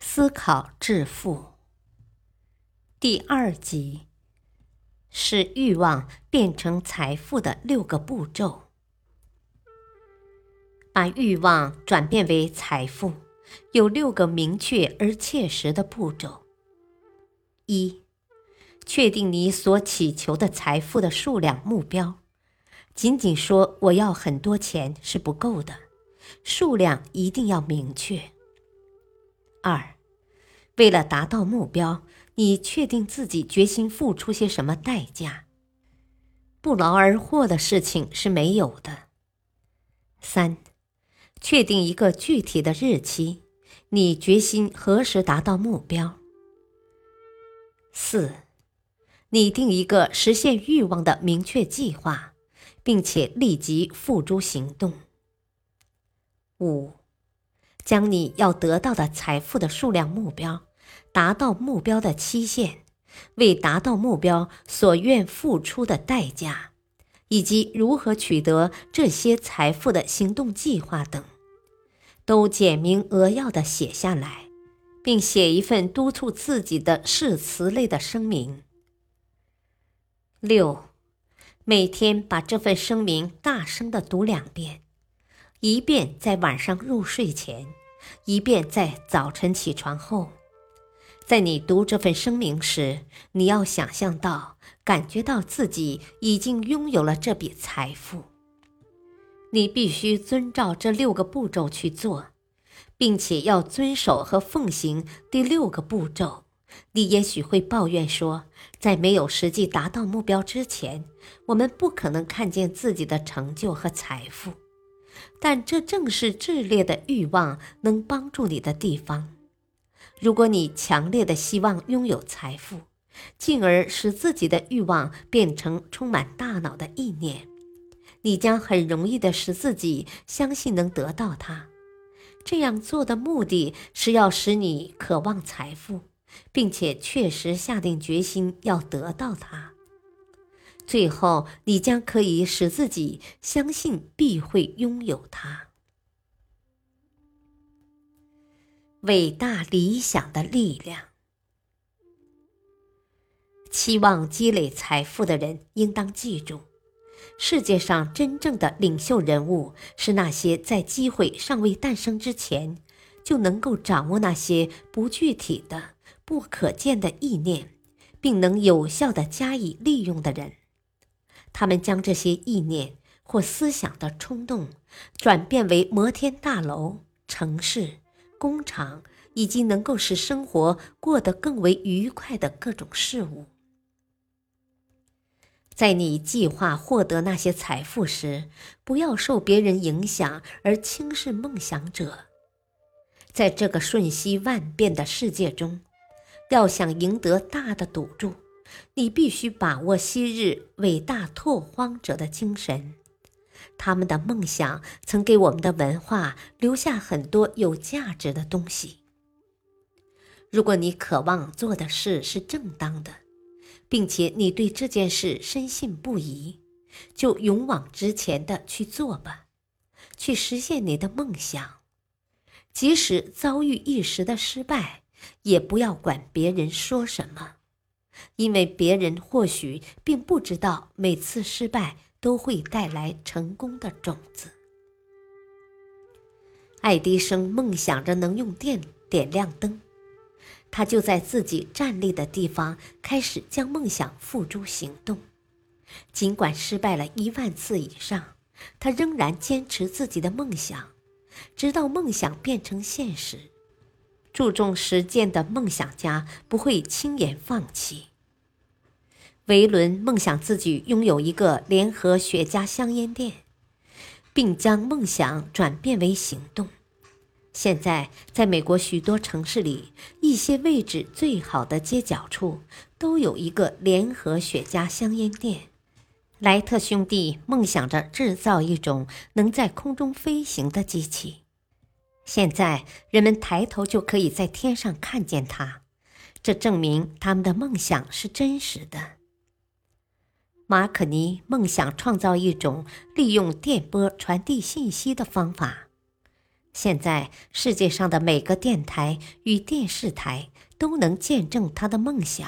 思考致富。第二集是欲望变成财富的六个步骤。把欲望转变为财富，有六个明确而切实的步骤：一、确定你所祈求的财富的数量目标。仅仅说我要很多钱是不够的，数量一定要明确。二，为了达到目标，你确定自己决心付出些什么代价？不劳而获的事情是没有的。三，确定一个具体的日期，你决心何时达到目标？四，拟定一个实现欲望的明确计划，并且立即付诸行动。五。将你要得到的财富的数量目标，达到目标的期限，为达到目标所愿付出的代价，以及如何取得这些财富的行动计划等，都简明扼要的写下来，并写一份督促自己的誓词类的声明。六，每天把这份声明大声的读两遍。一遍在晚上入睡前，以便在早晨起床后。在你读这份声明时，你要想象到、感觉到自己已经拥有了这笔财富。你必须遵照这六个步骤去做，并且要遵守和奉行第六个步骤。你也许会抱怨说，在没有实际达到目标之前，我们不可能看见自己的成就和财富。但这正是炽烈的欲望能帮助你的地方。如果你强烈的希望拥有财富，进而使自己的欲望变成充满大脑的意念，你将很容易的使自己相信能得到它。这样做的目的是要使你渴望财富，并且确实下定决心要得到它。最后，你将可以使自己相信必会拥有它。伟大理想的力量。期望积累财富的人应当记住：世界上真正的领袖人物是那些在机会尚未诞生之前就能够掌握那些不具体的、不可见的意念，并能有效的加以利用的人。他们将这些意念或思想的冲动，转变为摩天大楼、城市、工厂，以及能够使生活过得更为愉快的各种事物。在你计划获得那些财富时，不要受别人影响而轻视梦想者。在这个瞬息万变的世界中，要想赢得大的赌注。你必须把握昔日伟大拓荒者的精神，他们的梦想曾给我们的文化留下很多有价值的东西。如果你渴望做的事是正当的，并且你对这件事深信不疑，就勇往直前的去做吧，去实现你的梦想。即使遭遇一时的失败，也不要管别人说什么。因为别人或许并不知道，每次失败都会带来成功的种子。爱迪生梦想着能用电点亮灯，他就在自己站立的地方开始将梦想付诸行动。尽管失败了一万次以上，他仍然坚持自己的梦想，直到梦想变成现实。注重实践的梦想家不会轻言放弃。维伦梦想自己拥有一个联合雪茄香烟店，并将梦想转变为行动。现在，在美国许多城市里，一些位置最好的街角处，都有一个联合雪茄香烟店。莱特兄弟梦想着制造一种能在空中飞行的机器。现在，人们抬头就可以在天上看见它，这证明他们的梦想是真实的。马可尼梦想创造一种利用电波传递信息的方法。现在，世界上的每个电台与电视台都能见证他的梦想。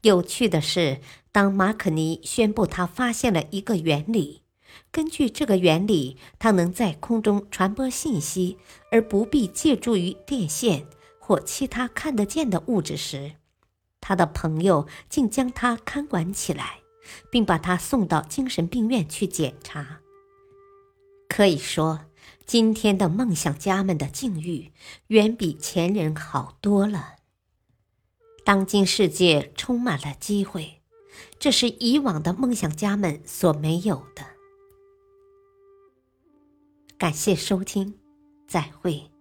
有趣的是，当马可尼宣布他发现了一个原理，根据这个原理，他能在空中传播信息，而不必借助于电线或其他看得见的物质时，他的朋友竟将他看管起来，并把他送到精神病院去检查。可以说。今天的梦想家们的境遇远比前人好多了。当今世界充满了机会，这是以往的梦想家们所没有的。感谢收听，再会。